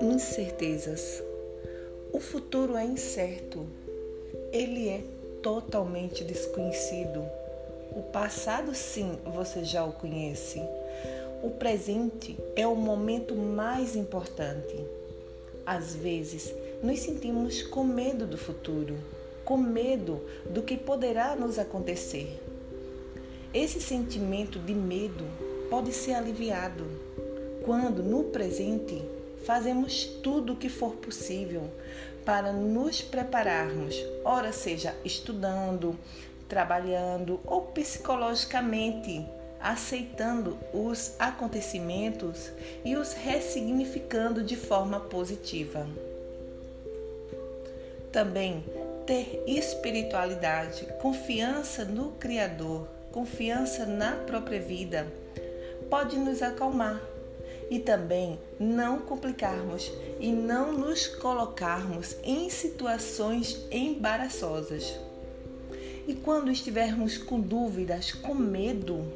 Incertezas. O futuro é incerto. Ele é totalmente desconhecido. O passado, sim, você já o conhece. O presente é o momento mais importante. Às vezes, nos sentimos com medo do futuro, com medo do que poderá nos acontecer. Esse sentimento de medo pode ser aliviado quando, no presente, fazemos tudo o que for possível para nos prepararmos, ora seja estudando, trabalhando ou psicologicamente aceitando os acontecimentos e os ressignificando de forma positiva. Também ter espiritualidade, confiança no Criador, confiança na própria vida, pode nos acalmar e também não complicarmos e não nos colocarmos em situações embaraçosas. E quando estivermos com dúvidas, com medo,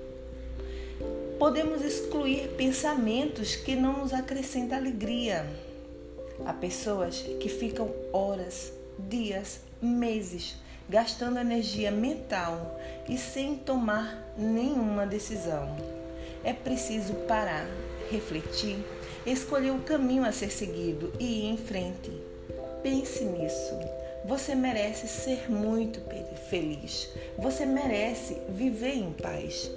podemos excluir pensamentos que não nos acrescentam alegria. Há pessoas que ficam horas, dias, meses gastando energia mental e sem tomar nenhuma decisão. É preciso parar refletir, escolher o caminho a ser seguido e ir em frente. Pense nisso. Você merece ser muito feliz. Você merece viver em paz.